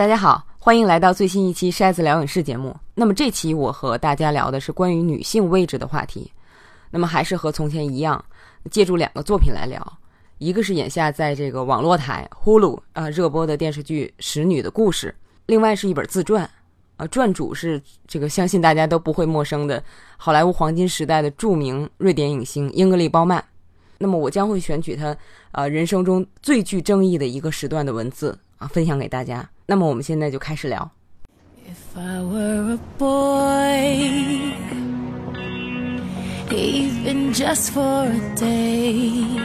大家好，欢迎来到最新一期《筛子聊影视》节目。那么这期我和大家聊的是关于女性位置的话题。那么还是和从前一样，借助两个作品来聊。一个是眼下在这个网络台 Hulu 啊热播的电视剧《使女的故事》，另外是一本自传，啊，传主是这个相信大家都不会陌生的好莱坞黄金时代的著名瑞典影星英格丽·褒曼。那么我将会选取他呃人生中最具争议的一个时段的文字啊，分享给大家。那么我们现在就开始聊。If I were a boy, even just for a day,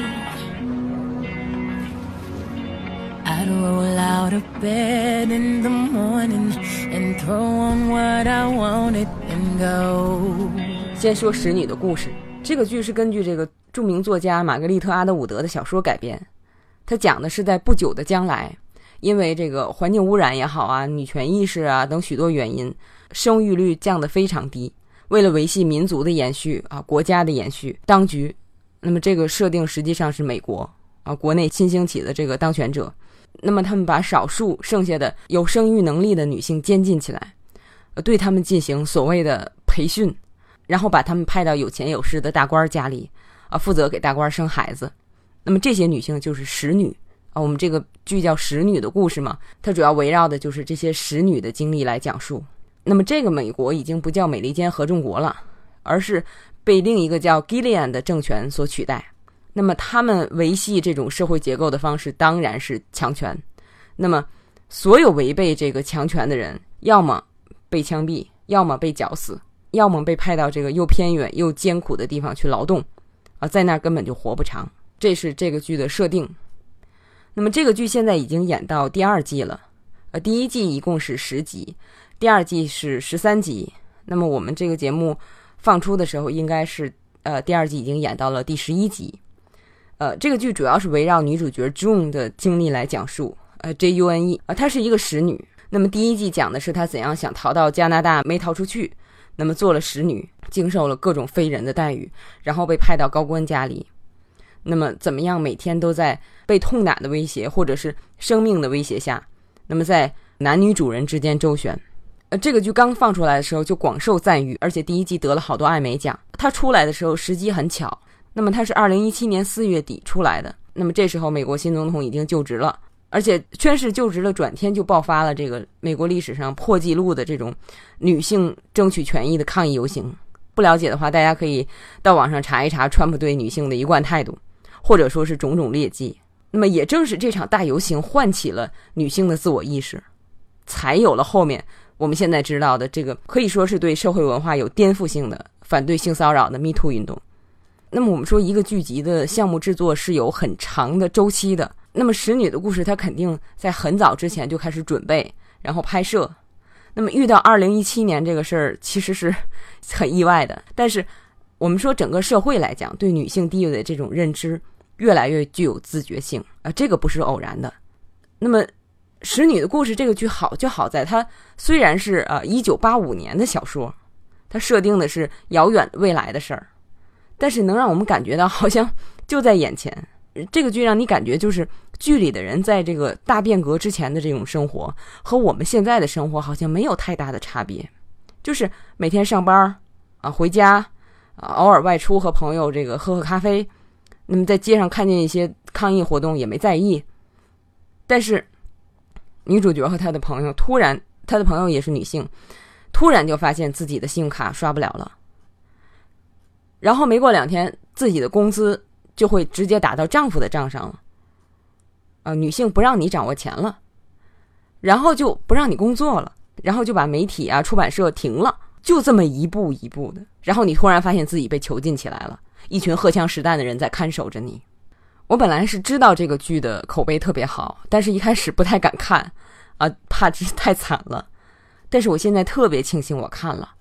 I'd roll out of bed in the morning and throw on what I wanted and go. 先说《使女的故事》，这个剧是根据这个著名作家玛格丽特·阿德伍德的小说改编，它讲的是在不久的将来。因为这个环境污染也好啊，女权意识啊等许多原因，生育率降得非常低。为了维系民族的延续啊，国家的延续，当局，那么这个设定实际上是美国啊国内新兴起的这个当权者，那么他们把少数剩下的有生育能力的女性监禁起来，对他们进行所谓的培训，然后把他们派到有钱有势的大官家里啊，负责给大官生孩子。那么这些女性就是使女。啊，我们这个剧叫《使女的故事》嘛，它主要围绕的就是这些使女的经历来讲述。那么，这个美国已经不叫美利坚合众国了，而是被另一个叫 Gilead 的政权所取代。那么，他们维系这种社会结构的方式当然是强权。那么，所有违背这个强权的人，要么被枪毙，要么被绞死，要么被派到这个又偏远又艰苦的地方去劳动。啊，在那儿根本就活不长。这是这个剧的设定。那么这个剧现在已经演到第二季了，呃，第一季一共是十集，第二季是十三集。那么我们这个节目放出的时候，应该是呃第二季已经演到了第十一集。呃，这个剧主要是围绕女主角 June 的经历来讲述，呃，J U N E 啊，她是一个使女。那么第一季讲的是她怎样想逃到加拿大没逃出去，那么做了使女，经受了各种非人的待遇，然后被派到高官家里。那么怎么样？每天都在被痛打的威胁，或者是生命的威胁下，那么在男女主人之间周旋。呃，这个剧刚放出来的时候就广受赞誉，而且第一季得了好多艾美奖。它出来的时候时机很巧，那么它是二零一七年四月底出来的。那么这时候美国新总统已经就职了，而且宣誓就职了，转天就爆发了这个美国历史上破纪录的这种女性争取权益的抗议游行。不了解的话，大家可以到网上查一查川普对女性的一贯态度。或者说是种种劣迹，那么也正是这场大游行唤起了女性的自我意识，才有了后面我们现在知道的这个可以说是对社会文化有颠覆性的反对性骚扰的 Me Too 运动。那么我们说一个剧集的项目制作是有很长的周期的，那么使女的故事它肯定在很早之前就开始准备，然后拍摄。那么遇到二零一七年这个事儿其实是很意外的，但是我们说整个社会来讲对女性地位的这种认知。越来越具有自觉性啊，这个不是偶然的。那么，《使女的故事》这个剧好就好在它虽然是呃一九八五年的小说，它设定的是遥远未来的事儿，但是能让我们感觉到好像就在眼前。这个剧让你感觉就是剧里的人在这个大变革之前的这种生活和我们现在的生活好像没有太大的差别，就是每天上班啊，回家啊，偶尔外出和朋友这个喝喝咖啡。那么在街上看见一些抗议活动也没在意，但是女主角和她的朋友突然，她的朋友也是女性，突然就发现自己的信用卡刷不了了，然后没过两天，自己的工资就会直接打到丈夫的账上了。啊，女性不让你掌握钱了，然后就不让你工作了，然后就把媒体啊、出版社停了，就这么一步一步的，然后你突然发现自己被囚禁起来了。一群荷枪实弹的人在看守着你。我本来是知道这个剧的口碑特别好，但是一开始不太敢看，啊，怕这太惨了。但是我现在特别庆幸我看了，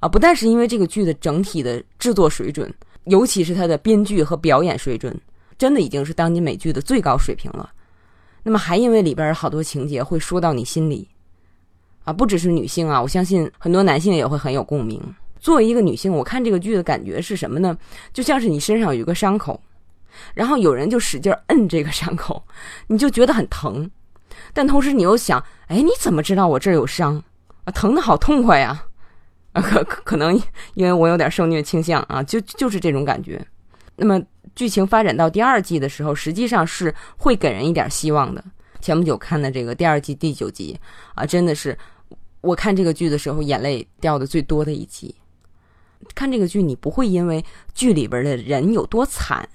啊，不但是因为这个剧的整体的制作水准，尤其是它的编剧和表演水准，真的已经是当今美剧的最高水平了。那么还因为里边好多情节会说到你心里，啊，不只是女性啊，我相信很多男性也会很有共鸣。作为一个女性，我看这个剧的感觉是什么呢？就像是你身上有一个伤口，然后有人就使劲摁这个伤口，你就觉得很疼。但同时你又想，哎，你怎么知道我这儿有伤？啊，疼的好痛快呀！啊，可可能因为我有点受虐倾向啊，就就是这种感觉。那么剧情发展到第二季的时候，实际上是会给人一点希望的。前不久看的这个第二季第九集啊，真的是我看这个剧的时候眼泪掉的最多的一集。看这个剧，你不会因为剧里边的人有多惨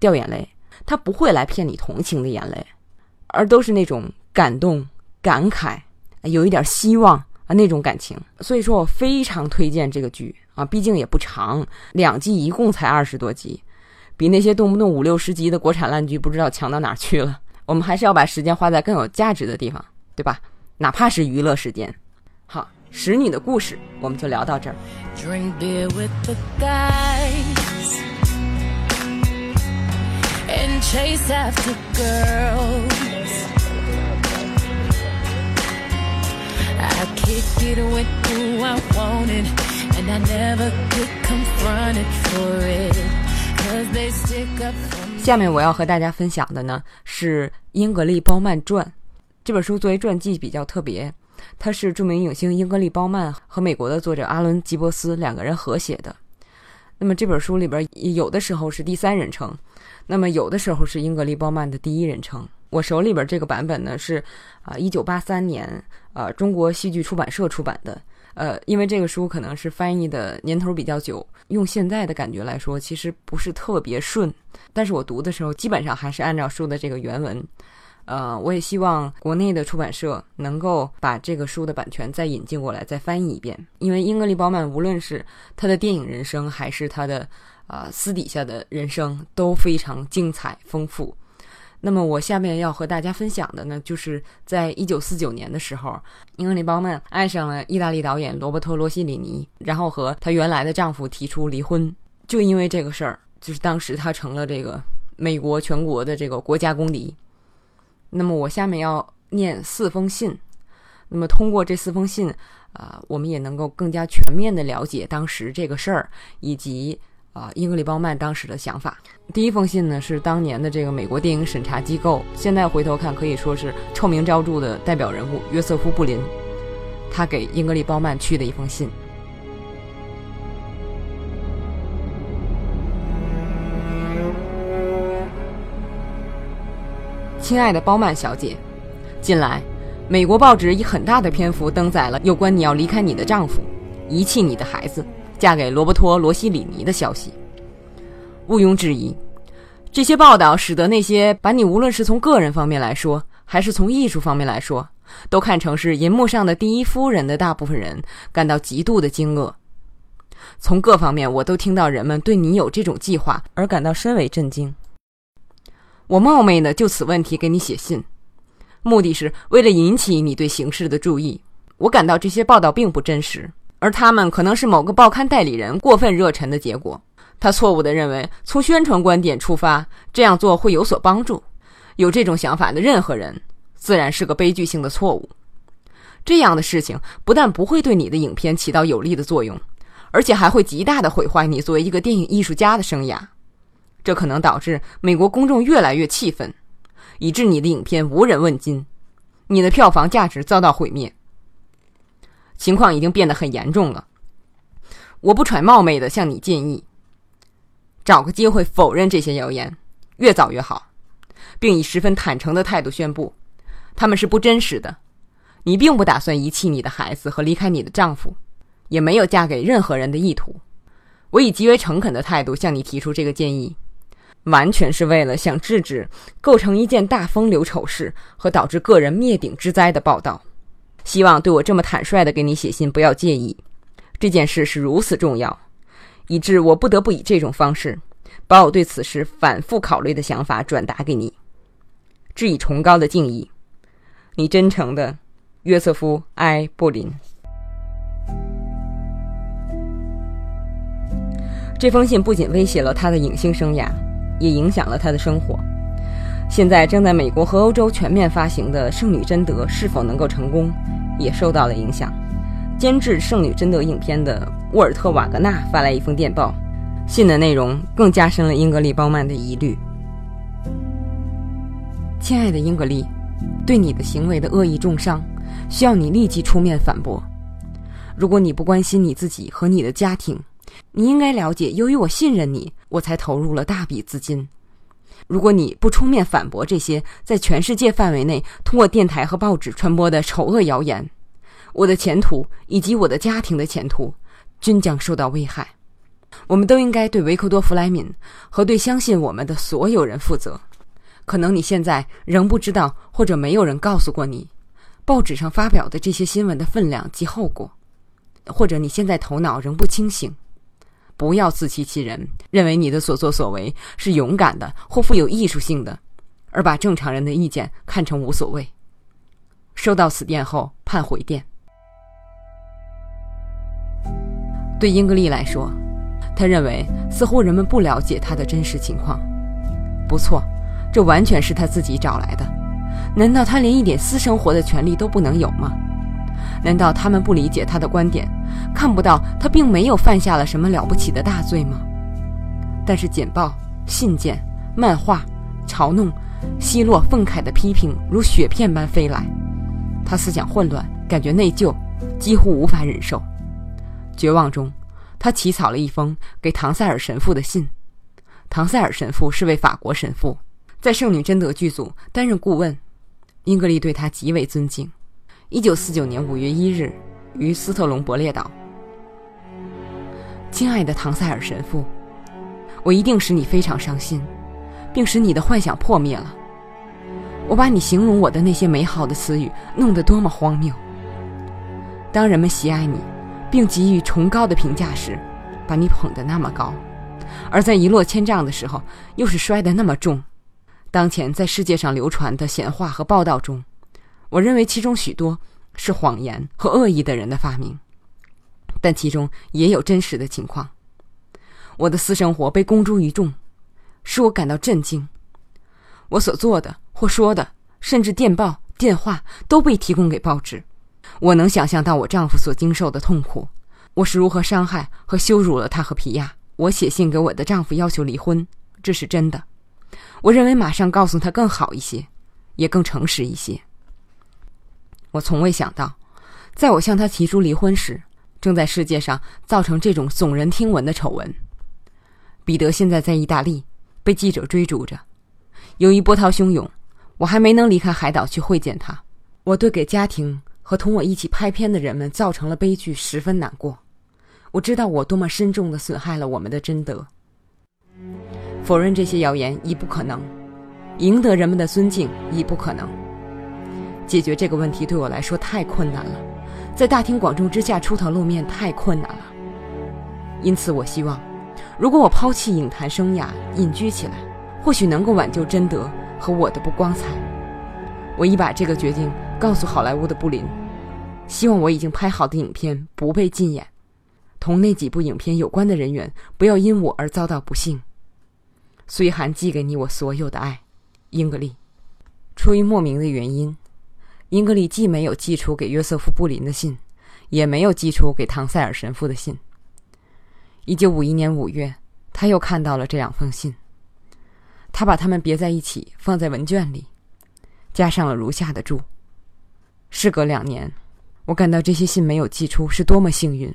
掉眼泪，他不会来骗你同情的眼泪，而都是那种感动、感慨，有一点希望啊那种感情。所以说我非常推荐这个剧啊，毕竟也不长，两季一共才二十多集，比那些动不动五六十集的国产烂剧不知道强到哪去了。我们还是要把时间花在更有价值的地方，对吧？哪怕是娱乐时间。好，使女的故事我们就聊到这儿。Drink beer with the guys and chase after girls. I kick it with who I wanted, and I never get confronted for it. Cause they stick up. 下面我要和大家分享的呢是《英格丽·褒曼传》这本书，作为传记比较特别，它是著名影星英格丽·褒曼和美国的作者阿伦·吉伯斯两个人合写的。那么这本书里边有的时候是第三人称，那么有的时候是英格丽·褒曼的第一人称。我手里边这个版本呢是啊，一九八三年呃中国戏剧出版社出版的。呃，因为这个书可能是翻译的年头比较久，用现在的感觉来说，其实不是特别顺。但是我读的时候，基本上还是按照书的这个原文。呃，我也希望国内的出版社能够把这个书的版权再引进过来，再翻译一遍。因为英格丽·褒曼无论是她的电影人生，还是她的呃私底下的人生，都非常精彩丰富。那么我下面要和大家分享的呢，就是在一九四九年的时候，英格丽·褒曼爱上了意大利导演罗伯托·罗西里尼，然后和她原来的丈夫提出离婚。就因为这个事儿，就是当时她成了这个美国全国的这个国家公敌。那么我下面要念四封信，那么通过这四封信，啊、我们也能够更加全面的了解当时这个事儿以及啊、英格丽·褒曼当时的想法。第一封信呢是当年的这个美国电影审查机构，现在回头看可以说是臭名昭著的代表人物约瑟夫·布林，他给英格丽·褒曼去的一封信。亲爱的包曼小姐，近来，美国报纸以很大的篇幅登载了有关你要离开你的丈夫，遗弃你的孩子，嫁给罗伯托·罗西里尼的消息。毋庸置疑，这些报道使得那些把你无论是从个人方面来说，还是从艺术方面来说，都看成是银幕上的第一夫人的大部分人感到极度的惊愕。从各方面，我都听到人们对你有这种计划而感到深为震惊。我冒昧的就此问题给你写信，目的是为了引起你对形势的注意。我感到这些报道并不真实，而他们可能是某个报刊代理人过分热忱的结果。他错误地认为，从宣传观点出发，这样做会有所帮助。有这种想法的任何人，自然是个悲剧性的错误。这样的事情不但不会对你的影片起到有利的作用，而且还会极大地毁坏你作为一个电影艺术家的生涯。这可能导致美国公众越来越气愤，以致你的影片无人问津，你的票房价值遭到毁灭。情况已经变得很严重了。我不揣冒昧的向你建议，找个机会否认这些谣言，越早越好，并以十分坦诚的态度宣布，他们是不真实的。你并不打算遗弃你的孩子和离开你的丈夫，也没有嫁给任何人的意图。我以极为诚恳的态度向你提出这个建议。完全是为了想制止构成一件大风流丑事和导致个人灭顶之灾的报道。希望对我这么坦率的给你写信不要介意。这件事是如此重要，以致我不得不以这种方式，把我对此事反复考虑的想法转达给你，致以崇高的敬意。你真诚的，约瑟夫·埃·布林。这封信不仅威胁了他的影星生涯，也影响了他的生活。现在正在美国和欧洲全面发行的《圣女贞德》是否能够成功，也受到了影响。监制《圣女贞德》影片的沃尔特·瓦格纳发来一封电报，信的内容更加深了英格丽·褒曼的疑虑。亲爱的英格丽，对你的行为的恶意重伤，需要你立即出面反驳。如果你不关心你自己和你的家庭，你应该了解，由于我信任你，我才投入了大笔资金。如果你不出面反驳这些在全世界范围内通过电台和报纸传播的丑恶谣言，我的前途以及我的家庭的前途均将受到危害。我们都应该对维克多·弗莱敏和对相信我们的所有人负责。可能你现在仍不知道，或者没有人告诉过你，报纸上发表的这些新闻的分量及后果，或者你现在头脑仍不清醒。不要自欺欺人，认为你的所作所为是勇敢的或富有艺术性的，而把正常人的意见看成无所谓。收到此电后，盼回电。对英格丽来说，他认为似乎人们不了解他的真实情况。不错，这完全是他自己找来的。难道他连一点私生活的权利都不能有吗？难道他们不理解他的观点，看不到他并没有犯下了什么了不起的大罪吗？但是简报、信件、漫画、嘲弄、奚落、愤慨的批评如雪片般飞来，他思想混乱，感觉内疚，几乎无法忍受。绝望中，他起草了一封给唐塞尔神父的信。唐塞尔神父是位法国神父，在圣女贞德剧组担任顾问。英格丽对他极为尊敬。一九四九年五月一日，于斯特隆伯列岛。亲爱的唐塞尔神父，我一定使你非常伤心，并使你的幻想破灭了。我把你形容我的那些美好的词语弄得多么荒谬！当人们喜爱你，并给予崇高的评价时，把你捧得那么高；而在一落千丈的时候，又是摔得那么重。当前在世界上流传的闲话和报道中，我认为其中许多是谎言和恶意的人的发明，但其中也有真实的情况。我的私生活被公诸于众，使我感到震惊。我所做的或说的，甚至电报、电话都被提供给报纸。我能想象到我丈夫所经受的痛苦，我是如何伤害和羞辱了他和皮亚。我写信给我的丈夫要求离婚，这是真的。我认为马上告诉他更好一些，也更诚实一些。我从未想到，在我向他提出离婚时，正在世界上造成这种耸人听闻的丑闻。彼得现在在意大利，被记者追逐着。由于波涛汹涌，我还没能离开海岛去会见他。我对给家庭和同我一起拍片的人们造成了悲剧十分难过。我知道我多么深重的损害了我们的贞德。否认这些谣言已不可能，赢得人们的尊敬已不可能。解决这个问题对我来说太困难了，在大庭广众之下出头露面太困难了。因此，我希望，如果我抛弃影坛生涯，隐居起来，或许能够挽救贞德和我的不光彩。我已把这个决定告诉好莱坞的布林，希望我已经拍好的影片不被禁演，同那几部影片有关的人员不要因我而遭到不幸。随函寄给你我所有的爱，英格丽。出于莫名的原因，英格丽既没有寄出给约瑟夫·布林的信，也没有寄出给唐塞尔神父的信。一九五一年五月，他又看到了这两封信。他把它们别在一起，放在文卷里，加上了如下的注：事隔两年，我感到这些信没有寄出是多么幸运，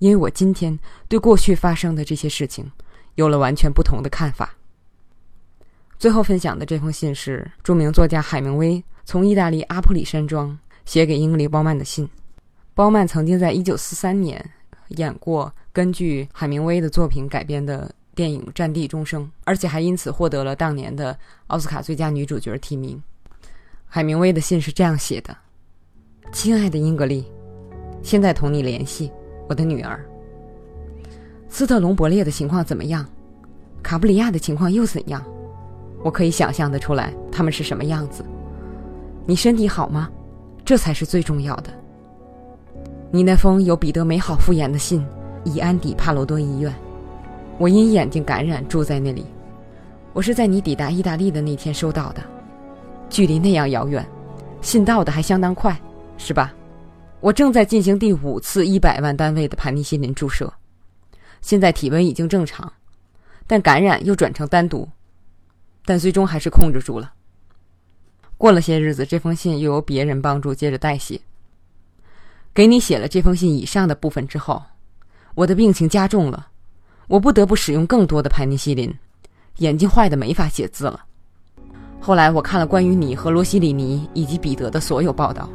因为我今天对过去发生的这些事情有了完全不同的看法。最后分享的这封信是著名作家海明威从意大利阿普里山庄写给英格丽·褒曼的信。褒曼曾经在1943年演过根据海明威的作品改编的电影《战地钟声》，而且还因此获得了当年的奥斯卡最佳女主角提名。海明威的信是这样写的：“亲爱的英格丽，现在同你联系，我的女儿。斯特隆伯列的情况怎么样？卡布里亚的情况又怎样？”我可以想象得出来，他们是什么样子。你身体好吗？这才是最重要的。你那封由彼得美好复言的信已安抵帕罗多医院。我因眼睛感染住在那里。我是在你抵达意大利的那天收到的，距离那样遥远，信到的还相当快，是吧？我正在进行第五次一百万单位的盘尼西林注射，现在体温已经正常，但感染又转成单独。但最终还是控制住了。过了些日子，这封信又由别人帮助接着代写。给你写了这封信以上的部分之后，我的病情加重了，我不得不使用更多的盘尼西林，眼睛坏的没法写字了。后来我看了关于你和罗西里尼以及彼得的所有报道，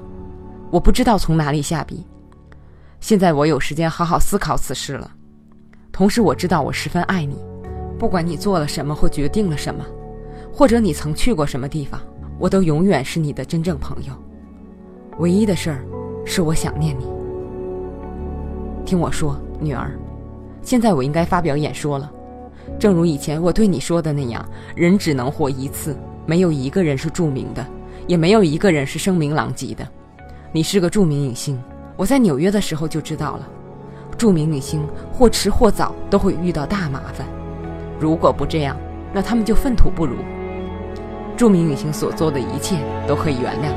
我不知道从哪里下笔。现在我有时间好好思考此事了，同时我知道我十分爱你，不管你做了什么或决定了什么，或者你曾去过什么地方，我都永远是你的真正朋友。唯一的事儿是我想念你。听我说，女儿，现在我应该发表演说了。正如以前我对你说的那样，人只能活一次。没有一个人是著名的，也没有一个人是声名狼藉的。你是个著名影星，我在纽约的时候就知道了。著名影星或迟或早都会遇到大麻烦，如果不这样，那他们就粪土不如。著名女性所做的一切都可以原谅。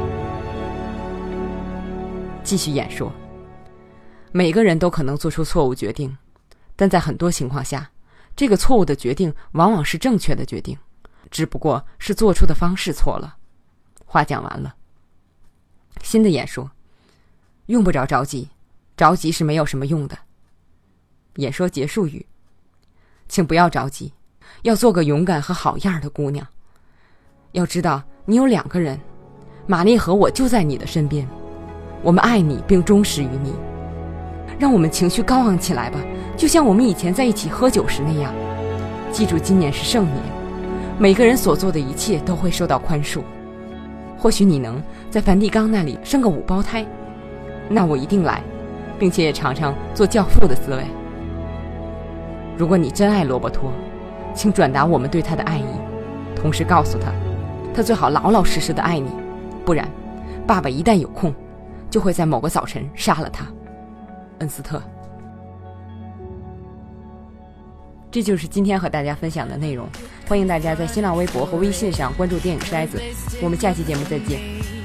继续演说。每个人都可能做出错误决定，但在很多情况下，这个错误的决定往往是正确的决定。只不过是做出的方式错了。话讲完了。新的演说，用不着着急，着急是没有什么用的。演说结束语，请不要着急，要做个勇敢和好样的姑娘。要知道，你有两个人，玛丽和我就在你的身边，我们爱你并忠实于你。让我们情绪高昂起来吧，就像我们以前在一起喝酒时那样。记住，今年是盛年。每个人所做的一切都会受到宽恕。或许你能在梵蒂冈那里生个五胞胎，那我一定来，并且也尝尝做教父的滋味。如果你真爱罗伯托，请转达我们对他的爱意，同时告诉他，他最好老老实实的爱你，不然，爸爸一旦有空，就会在某个早晨杀了他。恩斯特。这就是今天和大家分享的内容，欢迎大家在新浪微博和微信上关注电影筛子，我们下期节目再见。